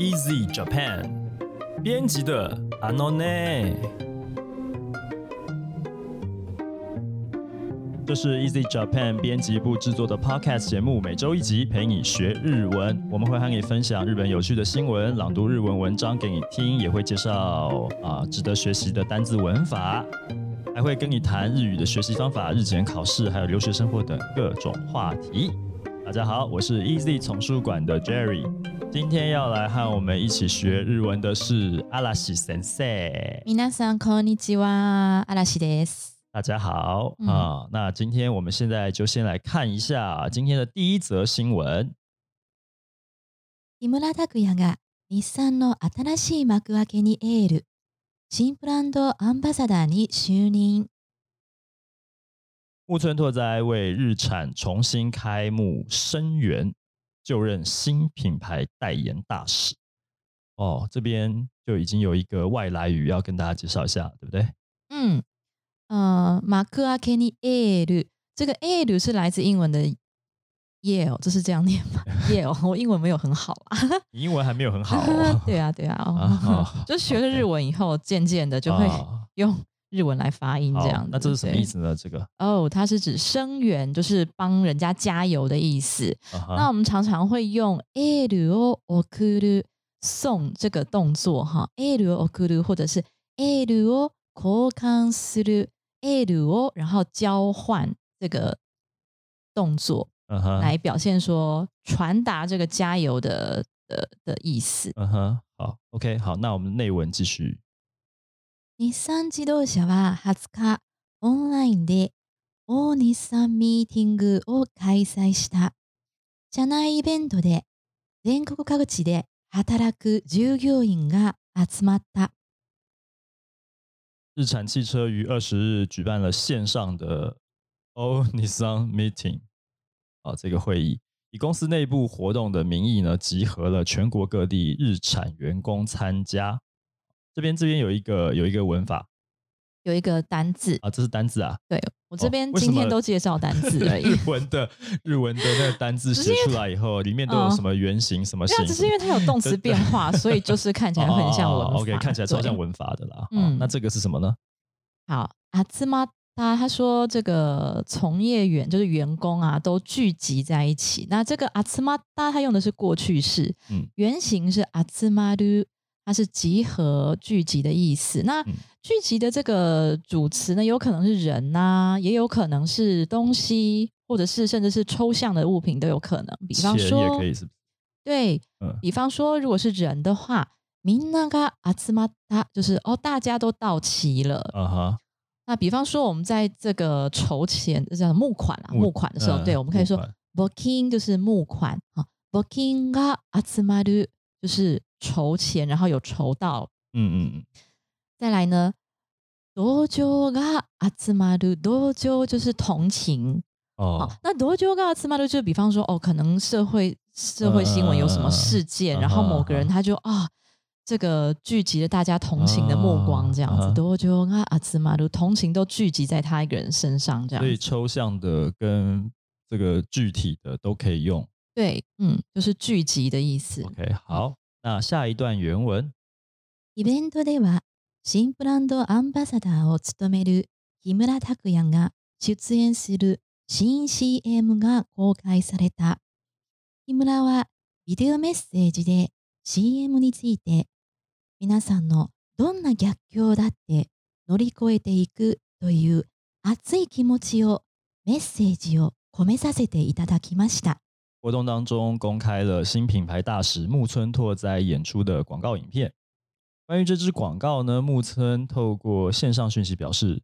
Easy Japan 编辑的 Anone。这是 Easy Japan 编辑部制作的 Podcast 节目，每周一集，陪你学日文。我们会和你分享日本有趣的新闻，朗读日文文章给你听，也会介绍啊值得学习的单字文法，还会跟你谈日语的学习方法、日检考试，还有留学生活等各种话题。大家好，我是 Easy 丛书馆的 Jerry，今天要来和我们一起学日文的是阿拉西先生。皆さんこんにちは、嵐です。大家好、嗯啊，那今天我们现在就先来看一下今天的第一则新闻。木村拓哉が日産の新しい幕開けにエール。新ブランドアンバサダーに就任。木村拓哉为日产重新开幕声援， 就任新品牌代言大使。哦，这边就已经有一个外来语要跟大家介绍一下，对不对？嗯，呃，幕開けにエール，这个エール是来自英文的 yell，这是这样念吗？yell，我英文没有很好啊。你英文还没有很好、哦，对啊，对啊，啊哦就学了日文以后，渐渐的就会啊用 日文来发音好这样子。那这是什么意？思呢？这个，哦，它是指声援，就是帮人家加油的意思。那我们常常会用 e l o o k u r 送这个动作哈 e l o o k u r 或者是 e l o 交換する e l o 然后交换这个动作来表现说传达这个加油的的的意思。嗯哼，好，OK，好，那我们内文继续。日産自動車は20日オンラインで大日産ミーティングを開催した。社内イベントで全国各地で働く従業員が集まった。日产汽车于二十日举办了线上的 O Nissan Meeting，啊，这个会议以公司内部活动的名义呢，集合了全国各地日产员工参加。这边这边有一个有一个文法有一个单字，啊，这是单字啊，对我这边今天都介绍单字而已。日文的日文的那个单字 写出来以后，里面都有嗯什么原型、什么对啊，形，只是因为它有动词变化，所以就是 看起来很像文法。哦 OK，看起来超像文法的啦。嗯嗯，那这个是什么呢？好，阿兹玛他他说这个从业员就是员工啊，都聚集在一起。那这个阿兹玛达他用的是过去式，嗯原型是阿兹玛鲁，它是集合、聚集的意思。那嗯聚集的这个主词呢，有可能是人呐、也有可能是东西，或者是甚至是抽象的物品都有可能。比方钱说，也可以是不是？对，嗯比方说，如果是人的话，みんなが集まった，就是哦，大家都到齐了。啊哈，那比方说，我们在这个筹钱，这叫募款啊，募募款的时候，嗯对，我们可以说募款 “booking” 就是募款啊，“booking が集まる”就是 筹钱，然后有筹到。嗯嗯嗯，再来呢，同情が集まる，同情就是同情。哦好，，那多久が集まる就比方说，哦，可能社会社会新闻有什么事件，嗯嗯嗯然后某个人嗯嗯他就啊。这个聚集了大家同情的目光，这样子，啊多久啊阿兹马鲁同情都聚集在他一个人身上，这样子。所以抽象的跟这个具体的都可以用。对，嗯，就是聚集的意思。 OK，好， 那下一段原文。イベントでは新ブランドアンバサダーを務める木村拓哉が出演する新 CM が公開された。木村はビデオメッセージで CM について皆さんのどんな逆境だって乗り越えていくという熱い気持ちをメッセージを込めさせていただきました。活动当中公开了新品牌大使木村拓哉演出的广告影片。关于这支广告呢，木村透过线上讯息表示，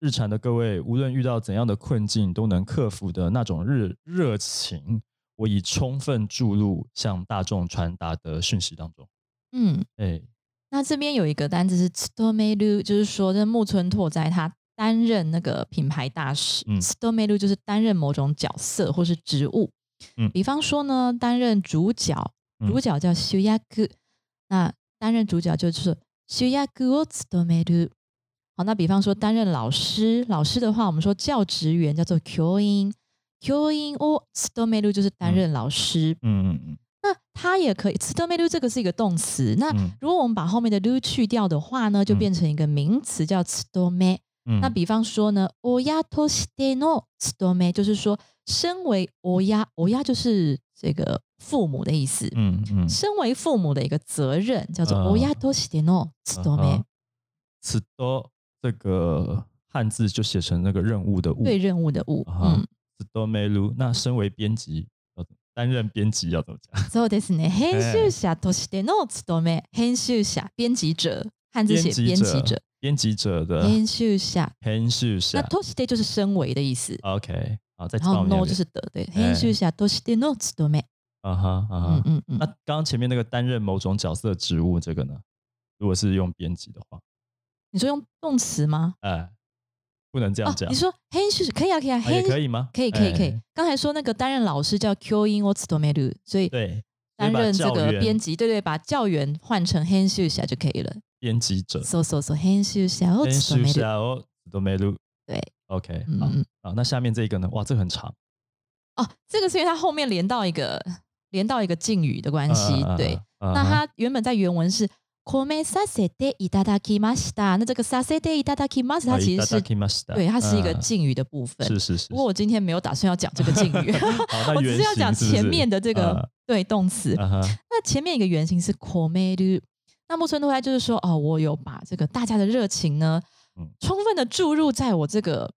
日产的各位无论遇到怎样的困境都能克服的那种热热情，我已充分注入向大众传达的讯息当中。嗯，哎，那这边有一个单字是 t o m e r u 就是说这木村拓哉他担任那个品牌大使。嗯 t o m e r u 就是担任某种角色或是职务。嗯比方说呢，担任主角，嗯主角叫修亚克，那担任主角就是修亚克を務める。好，那比方说担任老师，老师的话，我们说教职员叫做教員，教員を務める就是担任老师。嗯嗯嗯，那 它也可以。つとめる这个是一个动词，那嗯如果我们把后面的る去掉的话呢，就嗯变成一个名词叫つとめ。嗯那比方说呢，親としてのつとめ就是说， 身为親，親就是这个父母的意思。嗯嗯，身为父母的一个责任叫做嗯親としてのつとめ嗯，此多这个汉字就写成那个任务的务，对任务的务。啊哈嗯，此多梅鲁。那身为编辑要怎么担任编辑要怎么讲？そうですね。編集者としてのつとめ、編集者、编辑者，汉字写编辑者。编辑者的編集者，編集那者。として就是身为的意思， OK， 好，再然后帮我念 no 一遍就是的，对。編集者としてのつとめ。啊哈啊嗯哈。嗯嗯那。刚刚前面那个担任某种角色职务这个呢？如果是用編辑的话，你说用动词吗？哎，不能这样讲哦，你。说編集可以啊，可以啊，啊也編可以吗？可以可以可以哎。刚才说那个担任老师叫教員を務める，所以对，担任这个编辑辑，对对，把教员换成編集者就可以了。编辑者，そうそうそう、編集者を編務める。集者哦，都没录。对， OK，好嗯嗯好，那下面这个呢？哇，这个很长。哦，这个是因为它后面连到一个连到一个敬语的关系，嗯对。，嗯那它原本在原文是コメさせていただきました。那这个させていただきます，它其实是是对，它是一个嗯敬语的部分。是是是。不过我今天没有打算要讲这个敬语，好，那我只原是要讲型是不是前面的这个对动词。嗯嗯哼那前面一个原型是 k o m e r 那木村拓哉就是说，哦，我有把这个大家的热情呢，嗯充分的注入在我这个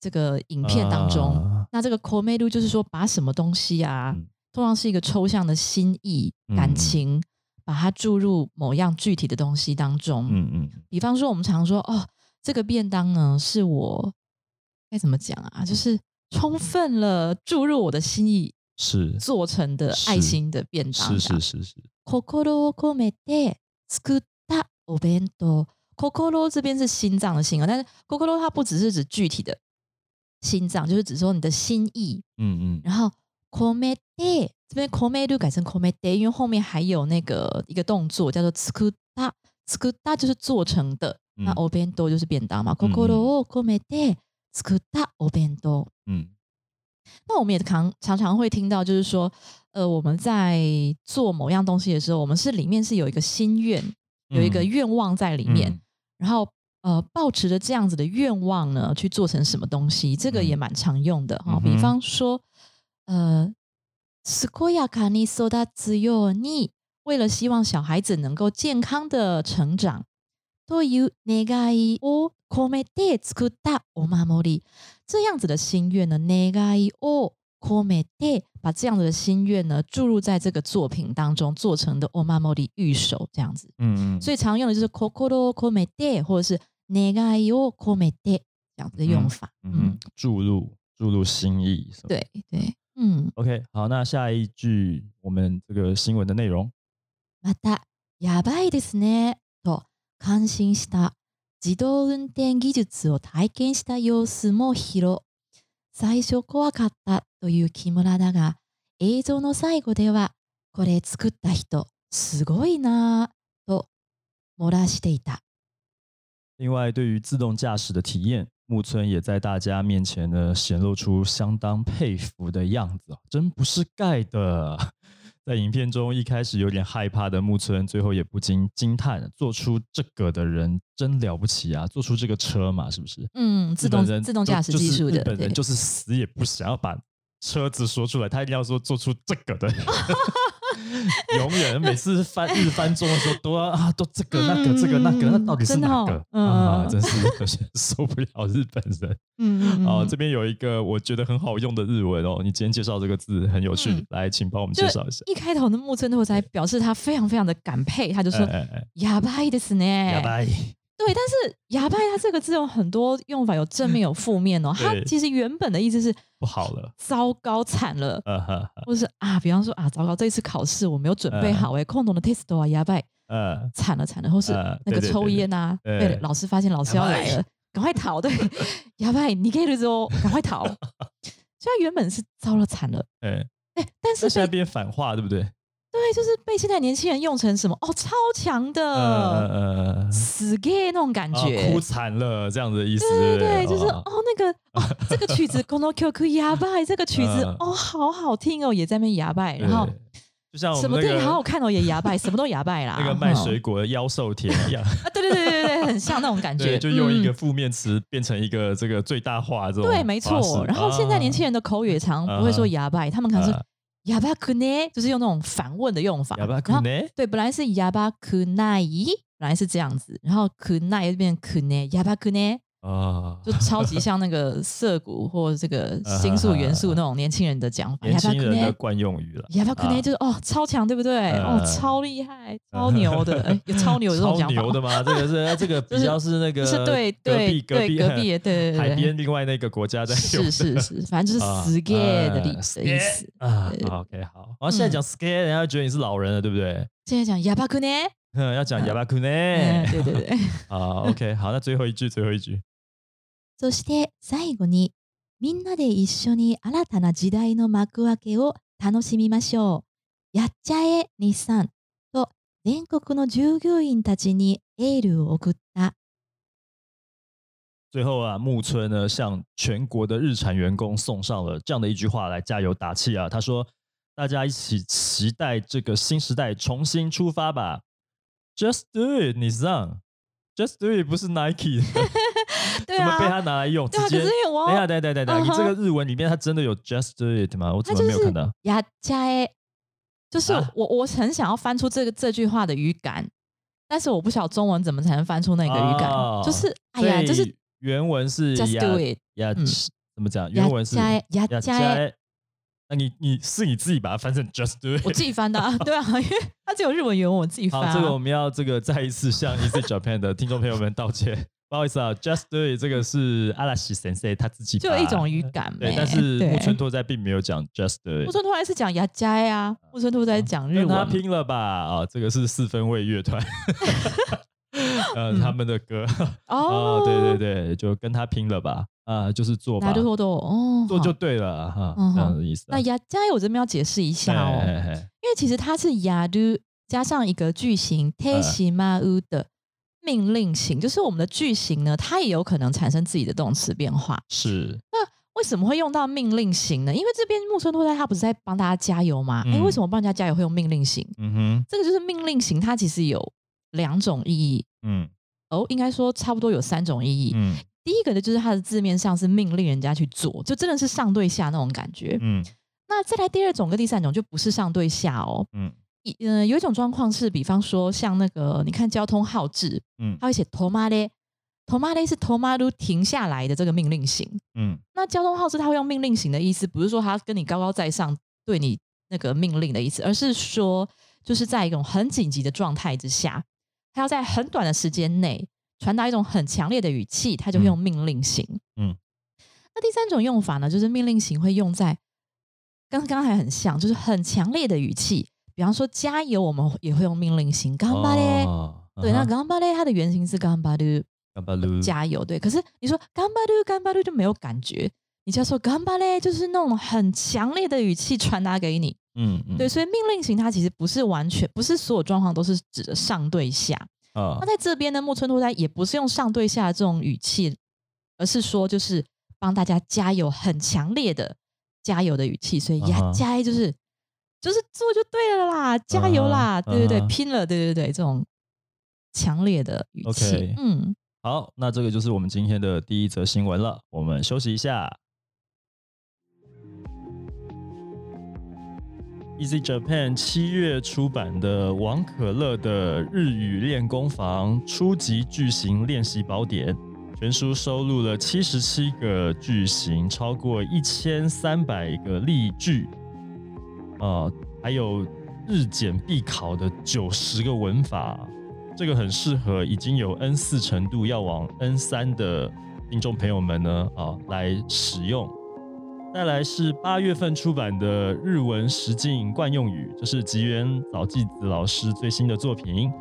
这个影片当中。啊那这个 k o m e r 就是说，把什么东西啊，嗯通常是一个抽象的心意、嗯感情，把它注入某样具体的东西当中。嗯嗯比方说，我们常说，哦，这个便当呢，是我该怎么讲啊？就是充分了注入我的心意是做成的爱心的便当。是是是是，心を込めて作ったお弁当。心这边是心脏的心哦，但是 kokoro 它不只是指具体的 心脏，就是指说你的心意。嗯嗯然后 komete 这边 komeru 改成 komete，因为后面还有那个一个动作叫做 tsukutta。tsukutta 就是做成的，那嗯 o bento 就是便当嘛。kokoro o komete tsukutta o bento。嗯那我们也常常常会听到，就是说，呃，我们在做某样东西的时候，我们是里面是有一个心愿，有一个嗯愿望在里面，嗯然后呃，抱持着这样子的愿望呢，去做成什么东西，这个也嗯蛮常用的哈、嗯哼比方说，呃，健やかに育つように，为了希望小孩子能够健康的成长，という願いを込めて作ったお守り。这样子的心愿呢，願いを込めて把这样子的心愿呢注入在这个作品当中做成的お守り御守这样子。嗯嗯，以所以常用的就是心を込めて，或者是 願いを込めて这样子的用法。嗯嗯，注入注入心意。对对，嗯。OK，好，那下一句我们这个新闻的内容，また、やばいですね、と感心した自動運転技術を体験した様子も披露。最初怖かったという木村だが、映像の最後では、これ作った人、すごいなぁ、と漏らしていた。另外对于自动驾驶的体验，木村也在大家面前呢显露出相当佩服的样子，真不是盖的。在影片中，一开始有点害怕的木村，最后也不禁惊叹：做出这个的人真了不起啊！做出这个车嘛，是不是？嗯，自动自动驾驶技术的，日本人对就是死也不想要把车子说出来，他一定要说做出这个的。永远每次翻日翻中的时候都要啊，都这个那个这个那个，那到底是真的哦哪个？嗯啊，嗯真是有些受不了日本人。嗯哦，这边有一个我觉得很好用的日文哦，你今天介绍这个字很有趣嗯，来，请帮我们就介绍一下。一开头的木村拓哉表示他非常非常的感佩，他就说哎哎：“やばいですね。”哑巴， 对，但是“哑巴”它这个字有很多用法，有正面有 负面哦。它其实原本的意思是不好了。糟糕惨了，呃呵呵或是啊，比方说啊，糟糕，这一次考试我没有准备好，哎，空洞的 test 啊，哑巴呃，惨了惨了，或是呃那个抽烟啊，对对，老师发现老师要来了，赶快逃，对，哑巴你给了之后赶快逃。所以它原本是糟了惨了，哎，哎，但是现在变反话，对不对？对，就是被现在年轻人用成什么哦，超强呃的，呃呃，死 gay 那种感啊觉，哭惨了这样子的意思，对对对？对，就是哦。哦，那个哦，这个曲子 Kono Q 哑巴，这个曲子嗯。哦，好好听哦，也在那边哑巴，然后就像我什么对，们那个好好看哦，也牙拜，什么都牙拜啦。那个卖水果的妖兽田一样，啊，对对对对对，很像那种感 觉，就用一个嗯。负面词变成一个这个最大化这种对，没错。然后现在年轻啊人的口语也常不会说牙拜，他们可能是啊哑巴可奈，就是用那种反问的用法。哑巴可呢？对，本来是哑巴可奈，本来是这样子，然后可奈又变可奈，哑巴可呢，啊，就超级像那个涩谷或这个 新宿元素那种年轻人的讲法。年轻人的惯用语了。哑巴可呢就是哦超强，对不对？哦呃超厉害，超牛的，哎有超牛的这种超 讲法吗。牛的吗？这个是这个比较是那个就是对隔对壁隔壁对隔壁对对对海边另外那个国家在是是是，反正就是啊 scare 的意呃思的意思。啊，OK 好。然后现在嗯讲 scare，人家觉得你是老人了，对不对？现在讲亚巴克呢，嗯，要讲哑巴库呢。嗯，对对对。啊，OK 好，那最后一句，最后一句。そして最後にみんなで一緒に新たな時代の幕開けを楽しみましょう。やっちゃえ日産と全国の従業員たちにエールを送った。最后啊，木村呢向全国的日产员工送上了这样的一句话来加油打气啊。他说：“大家一起期待这个新时代重新出发吧 ！Just do it，你上，Just do it 不是 Nike，的对怎么被啊，他拿来用？对啊，直接可是因为我等一下，等一下，等一下，等一下，你这嗯个日文里面它真的有 Just do it 吗？我怎么它就是没有看到？やっちゃえ，就是啊我我很想要翻出这个这句话的语感，但是我不晓得中文怎么才能翻出那个语感，哦就是哎呀，所以就是原文是 just do it，呀，嗯怎么讲？やっ原文是ちゃえや呀っちゃえ。 那你你是你自己把它翻成 Just do it。我自己翻的、啊，对啊，因为它只有日文原文，我自己翻、好，啊。这个我们要这个再一次向 Easy Japan 的听众朋友们道歉，不好意思啊，Just do it 这个是阿拉西先生他自己就有一种语感对，但是木村拓哉并没有讲 Just do 木 it，木村拓哉是讲牙斋啊，木村拓哉讲日跟他文，拼了吧？啊，这个是四分卫乐团，呃，他们的歌。哦，对对对，就跟他拼了吧啊，就是做吧那，就说的哦，做就对了哈，嗯这样的意思啊。那牙斋我这边要解释一下哦，因为其实它是亚鲁加上一个句型嗯 te s h 乌的命令型，就是我们的句型呢，它也有可能产生自己的动词变化。是那为什么会用到命令型呢？因为这边木村拓哉他不是在帮大家加油吗？哎、嗯为什么帮人家加油会用命令型？嗯哼这个就是命令型，它其实有两种意义嗯哦，应该说差不多有三种意义。嗯第一个呢，就是它的字面上是命令人家去做，就真的是上对下那种感觉。嗯那再来第二种跟第三种就不是上对下哦。嗯一呃，有一种状况是，比方说像那个，你看交通号志，嗯它会写 tomare。tomare 是 tomaru 停下来的这个命令型。嗯那交通号志它会用命令型的意思，不是说它跟你高高在上对你那个命令的意思，而是说就是在一种很紧急的状态之下，它要在很短的时间内传达一种很强烈的语气，它就会用命令型。嗯那第三种用法呢，就是命令型会用在跟刚才很像，就是很强烈的语气，比方说加油，我们也会用命令型，干巴嘞。哦对，那干巴嘞，它的原型是干巴噜。干巴噜加油，对。可是你说干巴噜干巴噜就没有感觉，你就要说干巴嘞，就是那种很强烈的语气传达给你。嗯嗯对，所以命令型它其实不是完全，不是所有状况都是指的上对下。啊那在这边呢，木村拓哉也不是用上对下的这种语气，而是说就是帮大家加油，很强烈的加油的语气。所以呀加油就是就是做就对了啦，加油啦，对对对，拼了，对对对，这种强烈的语气嗯。好，那这个就是我们今天的第一则新闻了。我们休息一下。Easy Japan 七月出版的王可乐的日语练功房初级句型练习宝典，全书收录了七十七个句型，超过一千三百个例句，啊，还有日检必考的九十个文法。这个很适合已经有 N 四程度要往 N 三的听众朋友们呢啊来使用。再来是八月份出版的日文实境惯用语，这是吉原早纪子老师最新的作品。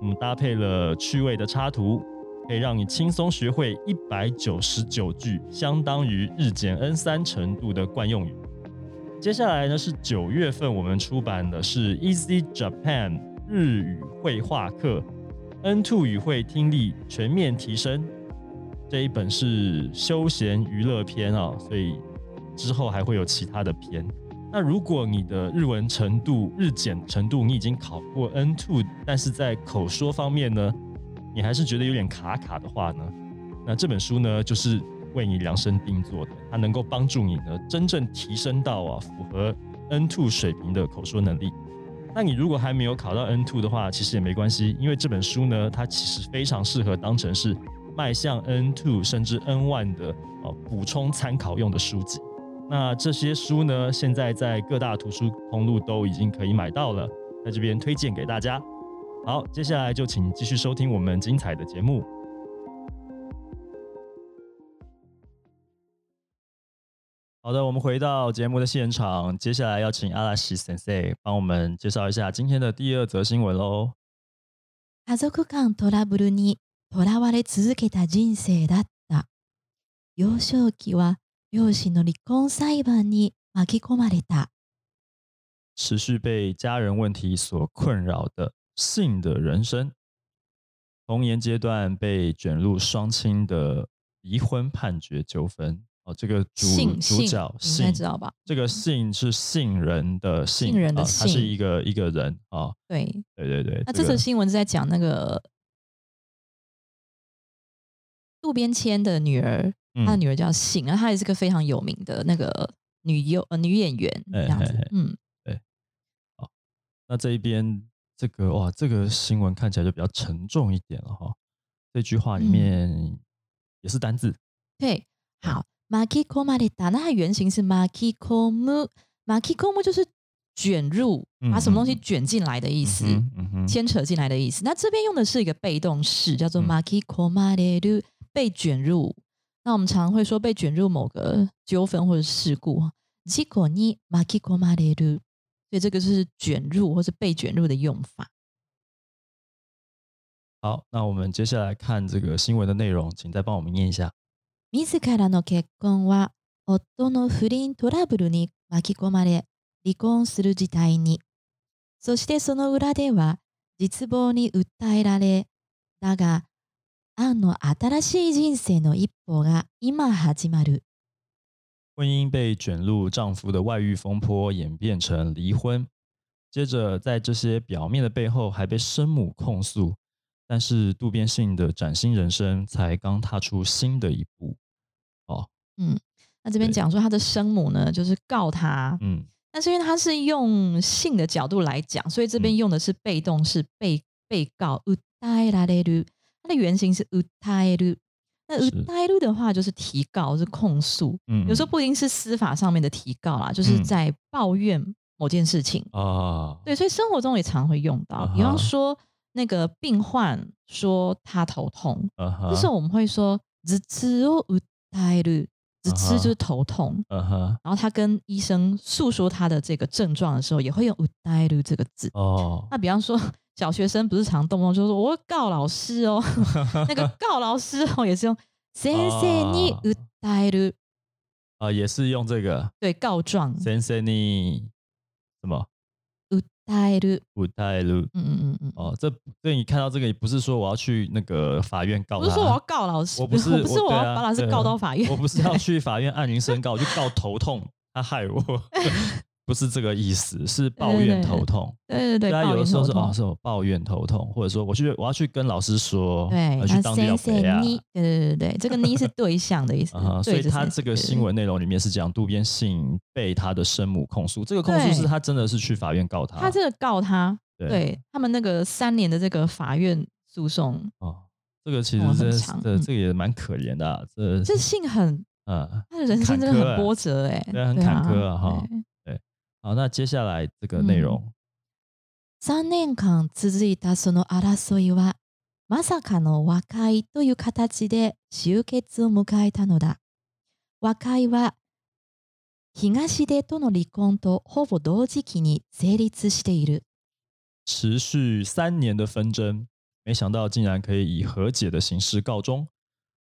嗯，搭配了趣味的插图，可以让你轻松学会一百九十九句，相当于日检 N 三程度的惯用语。接下来呢是九月份我们出版的是 Easy Japan 日语绘画课 N two 语汇听力全面提升。这一本是休闲娱乐篇啊，所以之后还会有其他的篇。那如果你的日文程度日检程度你已经考过 N two，但是在口说方面呢，你还是觉得有点卡卡的话呢，那这本书呢就是为你量身定做的，它能够帮助你呢真正提升到啊符合 N two 水平的口说能力。那你如果还没有考到 N two 的话，其实也没关系，因为这本书呢，它其实非常适合当成是迈向 N two 甚至 N one 的呃补充参考用的书籍。那这些书呢，现在在各大图书通路都已经可以买到了，在这边推荐给大家。好，接下来就请继续收听我们精彩的节目。好的，我们回到节目的现场，接下来要请阿拉西先生帮我们介绍一下今天的第二则新闻喽。家族間トラブルにとらわれ続けた人生だった。幼少期は 両親の離婚裁判に巻き込まれた。持续被家人问题所困扰的性的人生，童年阶段被卷入双亲的离婚判决纠纷。哦，这个主性主角性你应该知性，道吧？这个性是信人的信，信人的啊他是信一个一个人啊，对，对对对。那这则个新闻是在讲那个渡边谦的女儿， 她的嗯女儿叫信，然后她也是个非常有名的那个女优呃女演员这样哎嘿嘿子，嗯，那这一边这个哇，这个新闻看起来就比较沉重一点了哈。这句话里嗯面也是单字，对，好。巻き込まれた，那它原型是巻き込む，巻き込む就是卷入，把什么东西嗯嗯卷进来的意思。嗯哼嗯哼，牵扯进来的意思。那这边用的是一个被动式，叫做嗯 maki komareru，被卷入。 那我们常会说被卷入某个纠纷或者事故。事故に巻き込まれる，所以这个是卷入或是被卷入的用法。好，那我们接下来看这个新闻的内容，请再帮我们念一下。自らの結婚は夫の不倫トラブルに巻き込まれ離婚する事態に。そしてその裏では絶望に訴えられ、だが、 アンの新しい人生の一歩が今始まる。婚姻被卷入丈夫的外遇风波，演变成离婚。接着，在这些表面的背后，还被生母控诉。但是渡边信的崭新人生才刚踏出新的一步。哦，那这边对讲说他的生母呢，就是告他，嗯但是因为他是用性的角度来讲，所以这边嗯用的是被动式被被告。訴えられる， 它的原型是訴える。那是訴える的话就是提告，是控诉。嗯，有时候不一定是司法上面的提告啦，就是嗯在抱怨某件事情。啊，对，所以生活中也常会用到。比啊哈方说，那个病患说他头痛，嗯哼，这时候我们会说“頭痛を訴える”，头啊哈痛就是头痛。嗯哼，然后他跟医生诉说他的这个症状的时候，也会用“訴える”这个字。哦，那比方说， 小学生不是常动不动就说我会告老师哦，那个告老师哦也是用“先生に訴える啊，也是用这个”，对，告状“先生你什么訴える不带路”。嗯嗯嗯嗯，哦，这对你看到这个，也不是说我要去那个法院告他，不是说我要告老师，我不是我不是我我对啊要把老师对啊告到法院，我不是要去法院按铃申告，我就告头痛，他害我， 不是这个意思，是抱怨头痛。对对对，他抱有的时候是哦，怨头痛是我抱怨头痛，或者说我去我要去跟老师说，对，我去当地要先赔啊生。对对对对，这个 你是对象的意思啊，所以他这个新闻内容里面是讲渡边信被他的生母控诉，这个控诉是他真的是去法院告他，他这个告他，对对他们那个三年的这个法院诉讼，哦，这个其哦实真的是这这个也蛮可怜的啊，这这信很嗯他的人生真的很波折哎，对啊很坎坷啊哈对好，那接下来这个内嗯容，三年間続いたその争いは、まさかの和解という形で終結を迎えたのだ。和解は、東出との離婚とほぼ同時期に成立している。持续三年的纷争，没想到竟然可以以和解的形式告终，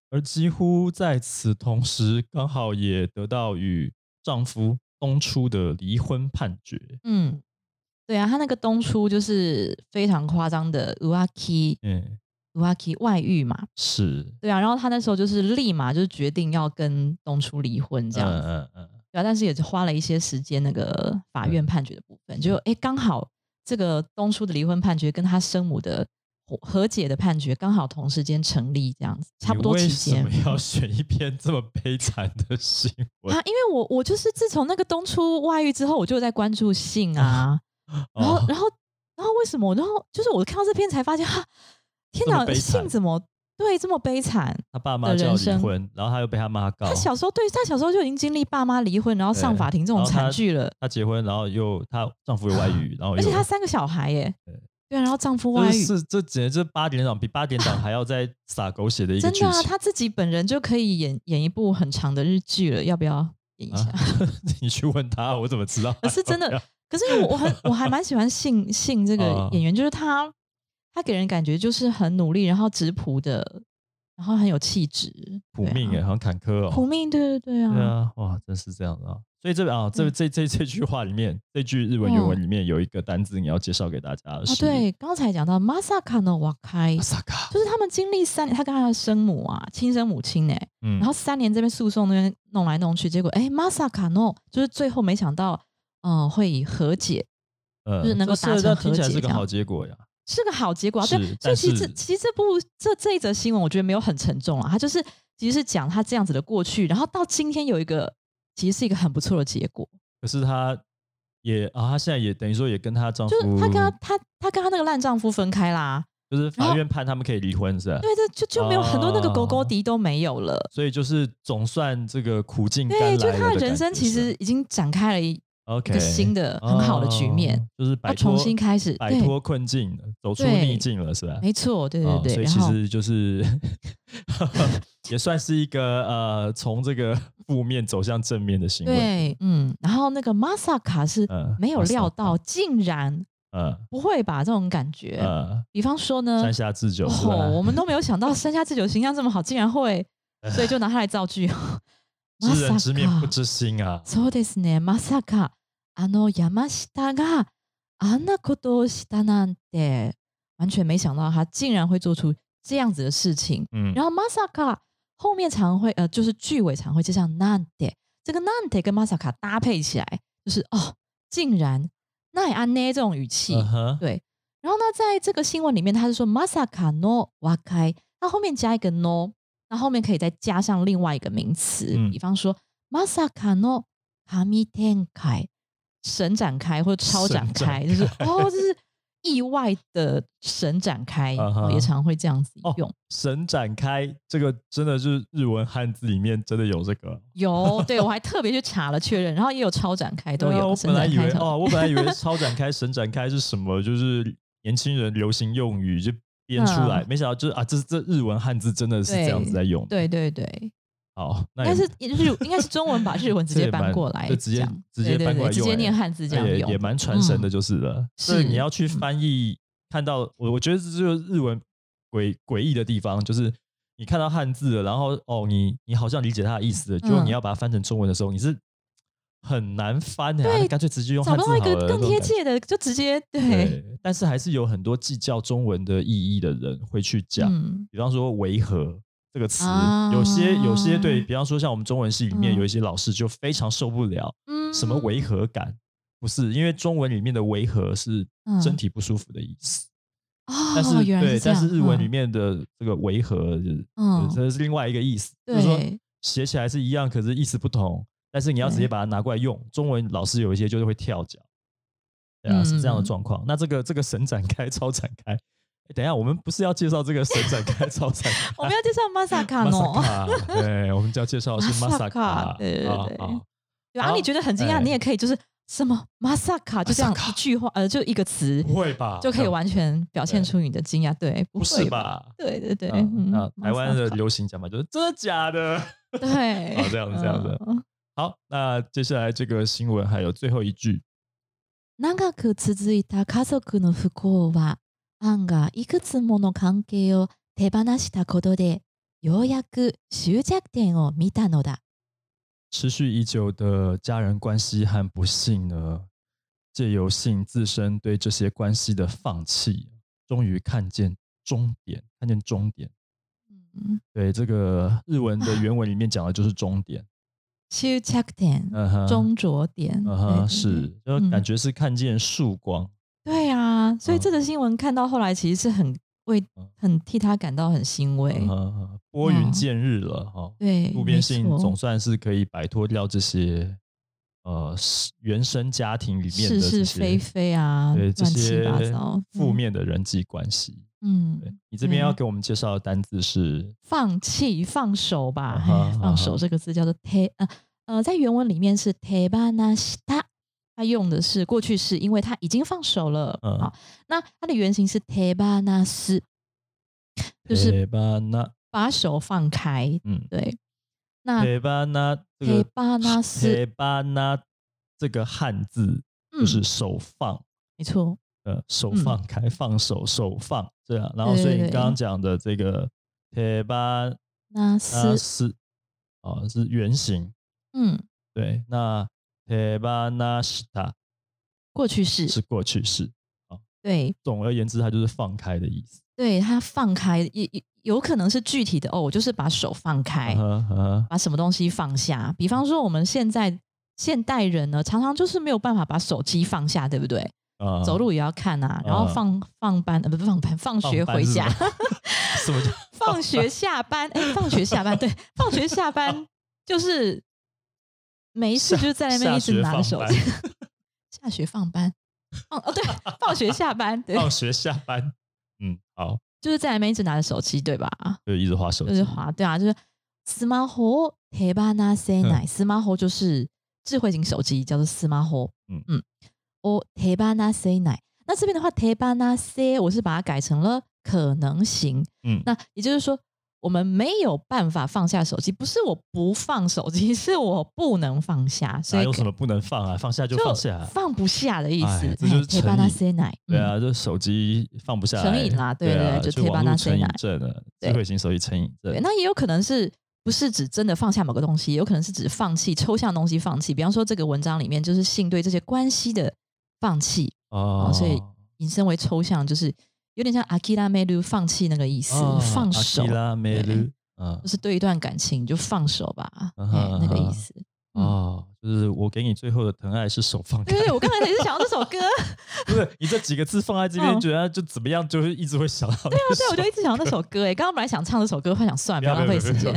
而几乎在此同时，刚好也得到与丈夫 东出的离婚判决。嗯，对啊，他那个东出就是非常夸张的 uaki 嗯，uaki 外遇嘛，是对啊，然后他那时候就是立马就是决定要跟东出离婚这样子。嗯嗯嗯，对啊，但是也是花了一些时间那个法院判决的部分，就哎刚好这个东出的离婚判决跟他生母的和和解的判决刚好同时间成立，这样子差不多期你为什间么。要选一篇这么悲惨的新闻？啊，因为我我就是自从那个东出外遇之后，我就在关注性啊，然后哦然后然后为什么？然后就是我看到这篇才发现，哈、天哪，性怎么对这么悲惨？他爸妈就要离婚，然后他又被他妈告他，小时候对他小时候就已经经历爸妈离婚，然后上法庭这种惨剧了，他结婚，然后又她丈夫有外遇，然后而且他三个小孩耶对，啊，然后丈夫这外遇，是这简直是八点档比八点档还要再撒狗血的一个剧真的啊，他自己本人就可以演演一部很长的日剧了，要不要演一下？啊！你去问他，我怎么知道？可是真的，可是我我很我还蛮喜欢信信这个啊演员，就是他他给人感觉就是很努力，然后直朴的，然后很有气质，苦命哎，很坎坷哦。苦命，对对对啊，对啊，哇，真是这样的啊！所以这啊，这嗯这这这句话里面，这句日文原文里面有一个单字你要介绍给大家的哦，是，对，刚才讲到 Masaka no Wakai，就是他们经历三年，他跟他的生母啊，亲生母亲哎、嗯然后三年这边诉讼那边弄来弄去，结果哎，Masaka no，就是最后没想到，呃，会以和解呃就是能够达成和解是个好结果呀。是个好结果啊。对，是所以但其实其实这部这这一则新闻，我觉得没有很沉重啊，它就是其实是讲他这样子的过去，然后到今天有一个其实是一个很不错的结果，可是她也啊，她现在也等于说也跟她丈夫，就是她跟她她她跟她那个烂丈夫分开啦，就是法院判他们可以离婚是吧？对，这就就没有很多那个狗狗哦敌都没有了。所以就是总算这个苦尽甘来对，就她的人生其实已经展开了一个新的很好的局面，哦就是摆要脱重新开始。对，摆脱困境，走出逆境了，是吧？没错，对对对。哦所以其实就是 也算是一个呃，从这个负面走向正面的行为。对，嗯，然后那个 Masaka 是嗯没有料到， Masaka 竟然呃不会吧这种感觉。呃，比方说呢，山下智久是吧？哦，我们都没有想到山下智久形象这么好，竟然会，所以就拿它来造句。知人知面不 Masaka 知心啊！そうですね。まさかあの山下があんなことをしたなんて，完全没想到他竟然会做出这样子的事情。嗯，然后 Masaka 后面常会呃，就是句尾常会接上 nante，这个 nante 跟 Masaka 搭配起来，就是哦，竟然那也安呢？这种语气，对。然后呢，在这个新闻里面，他是说 Masaka no wakai，那后面加一个 no，那后面可以再加上另外一个名词，嗯。比方说 Masaka no kami tenkai，神展开或者超展开，神就是哦，就是意外的神展开，也常会这样子哦用。神展开这个真的是日文汉字里面真的有这个。有，对我还 特别去查了确认，然后也有超展开都有。啊我本来以为哦，我本来以为超展开、神展开是什么，就是年轻人流行用语就编出来，嗯没想到就是啊，这这日文汉字真的是这样子在用。，对对对，好，那也应该是日，应该是中文把日文直接搬过来就直接直接搬过来直接念汉字这样用，也也蛮传神的，嗯就是了。所以是你要去嗯翻译，看到我我觉得这就是日文诡诡异的地方，就是你看到汉字了，然后哦，你你好像理解它的意思了，结果嗯你要把它翻成中文的时候，你是很难翻的、啊，对干脆直接用找汉字好了。不到一个更贴切的，就直接对，对，但是还是有很多计较中文的意义的人会去讲，嗯，比方说“维和”这个词，啊。有些有些对比方说像我们中文系里面嗯。有一些老师就非常受不了嗯。什么违和感，不是因为中文里面的违和是嗯。身体不舒服的意思，哦，但是对，但是日文里嗯。面的这个违和就是嗯。这是另外一个意思，就是说对。写起来是一样，可是意思不同。但是你要直接把它拿过来用，中文老师有一些就是会跳脚，对啊，是这样的嗯。状况。那这个这个神展开、超展开，诶等一下我们不是要介绍这个神展开、超展开？我们要介绍 Masaka 马萨 no，卡，对，我们就要介绍的是马萨卡，对对对啊啊对啊，好你觉得很惊讶，哎你也可以就是什么 Masaka 就这样 Masaka 一句话，呃，就一个词不会吧？就可以完全表现出你的惊讶，对，不会是？吧？对对对，嗯嗯那台湾的 Masaka 流行讲法就是真的假的？对，哦这样子这样子嗯好，那接下来这个新闻还有最后一句，長く続いた家族の不幸は、 アンがいくつもの関係を手放したことで、ようやく終着点を見たのだ。持续已久的家人关系和不幸呢，借由性自身对这些关系的放弃，终于看见终点，看见终点。嗯对，这个日文的原文里面讲的就是终点。 終着点，嗯哼，中着点，嗯哼，对对是，对就感觉是看见曙光。 所以嗯这个新闻看到后来，其实是很为嗯很替他感到很欣慰嗯。哼哼拨云嗯见日了哈。对，渡边没信总算是可以摆脱掉这些呃是原生家庭里面的是是这些非非啊，对这乱七八些糟，负嗯面的人际关系。嗯对，你这边要给我们介绍的单字是放弃、放手吧。啊哈放手哈这个字叫做 te，呃呃，在原文里面是 te b 它用的是过去式，因为他已经放手了。嗯好，那它的原型是 te b a n a s 就是铁巴那，把手放开。嗯，对，那铁巴那这个汉字就是手放。没错，呃，手嗯放开，放手，手放这样。然后，所以你刚刚讲的这个铁巴那那是是哦，是圆形。嗯，对，那铁巴那过去式，是过去式。对总而言之，它就是放开的意思。对，它放开也也有可能是具体的哦，我就是把手放开。把什么东西放下。比方说，我们现在现代人呢，常常就是没有办法把手机放下，对不对？啊走路也要看啊，然后嗯放放班呃不是放班，放学回家，什 么什么叫放学下班，哎，放学下班，对，放学下班 就是没事下就在那边一直拿着手下机学，下学放班，放哦对，放学下班，对，放学下班？嗯，好，就是在那边一直拿着手机，对吧？就一直划手机，就是滑，对啊，就是 smartphone 手把那せない，smartphone 就是智慧型手机，叫做 smartphone。嗯嗯嗯，我手把那せない。那这边的话，手把那せ我是把它改成了可能型。嗯那也就是说， 我们没有办法放下手机，不是我不放手机，是我不能放下，所以哪有什么不能放啊？放下就放下。放不下的意思哎。这就是手把那成せない。嗯，对啊，这手机放不下来，成瘾啦对对啊，对就就网络 Tebana 成瘾 Senai 症了，对智慧型手机成瘾对，症。那也有可能是不是指真的放下某个东西，也有可能是指放弃抽象东西放弃。比方说，这个文章里面就是性对这些关系的放弃，哦所以引申为抽象，就是 有点像阿基拉梅鲁放弃那个意思，哦放手，阿基拉梅对鲁，嗯就是对一段感情你就放手吧，嗯那个意思。嗯。哦，就是我给你最后的疼爱是手放开对，对，我刚才也是想到这首歌，不是你这几个字放在这边，嗯。觉得就怎么样，就是一直会想到。对啊对，我就一直想到那首歌，哎，刚刚本来想唱这首歌，后来想算了，不要浪费时间。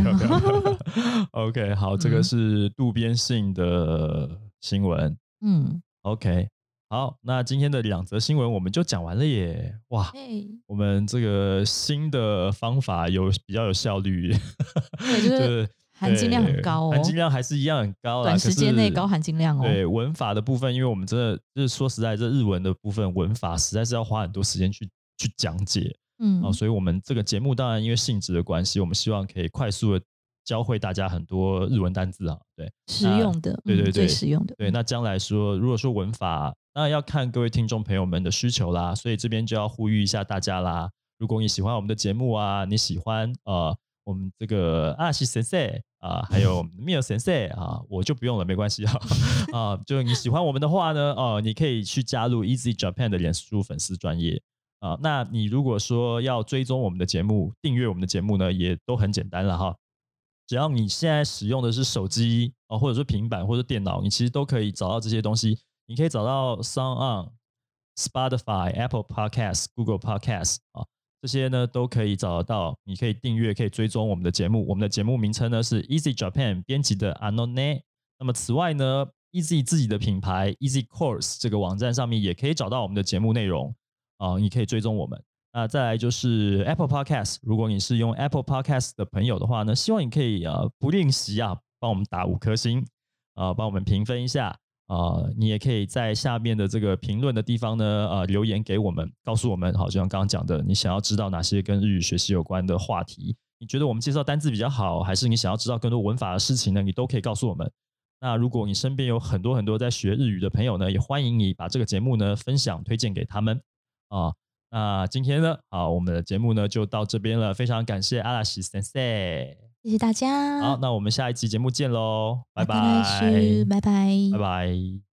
OK，好，这个嗯。是渡边信的新闻。嗯，OK，好，那今天的两则新闻我们就讲完了耶！哇，哎，我们这个新的方法有比较有效率，对，就是含金量很高哦，含金量还是一样很高啦，短时间内高含金量哦。对文法的部分，因为我们真的就是说实在，这日文的部分文法实在是要花很多时间去去讲解嗯啊、所以我们这个节目当然因为性质的关系，我们希望可以快速的教会大家很多日文单字啊。对实用的，嗯对对对最实用的，对，那将来说，如果说文法，当然要看各位听众朋友们的需求啦，所以这边就要呼吁一下大家啦。如果你喜欢我们的节目啊，你喜欢呃我们这个阿西先生啊，还有米尔先生啊，我就不用了，没关系啊 啊，就你喜欢我们的话呢，哦、你可以去加入 Easy Japan 的脸书粉丝专业啊。那你如果说要追踪我们的节目、订阅我们的节目呢，也都很简单了哈。只要你现在使用的是手机啊，或者说平板或者电脑，你其实都可以找到这些东西。你可以找到 Sound On、Spotify、Apple Podcast、Google Podcast 啊，这些呢都可以找得到。你可以订阅，可以追踪我们的节目。我们的节目名称呢是 Easy Japan 编辑的 Anone。那么此外呢，Easy 自己的品牌 Easy Course 这个网站上面也可以找到我们的节目内容啊，你可以追踪我们。那再来就是 Apple Podcast，如果你是用 Apple Podcast 的朋友的话呢，希望你可以呃不吝惜啊，帮我们打五颗星啊、帮我们评分一下啊、你也可以在下面的这个评论的地方呢，呃留言给我们，告诉我们，好，就像刚刚讲的，你想要知道哪些跟日语学习有关的话题，你觉得我们介绍单字比较好，还是你想要知道更多文法的事情呢？你都可以告诉我们。那如果你身边有很多很多在学日语的朋友呢，也欢迎你把这个节目呢分享推荐给他们啊。那今天呢，啊，我们的节目呢就到这边了，非常感谢阿拉西先生。谢谢大家。好，那我们下一期节目见喽，拜また来週拜，拜拜，拜拜。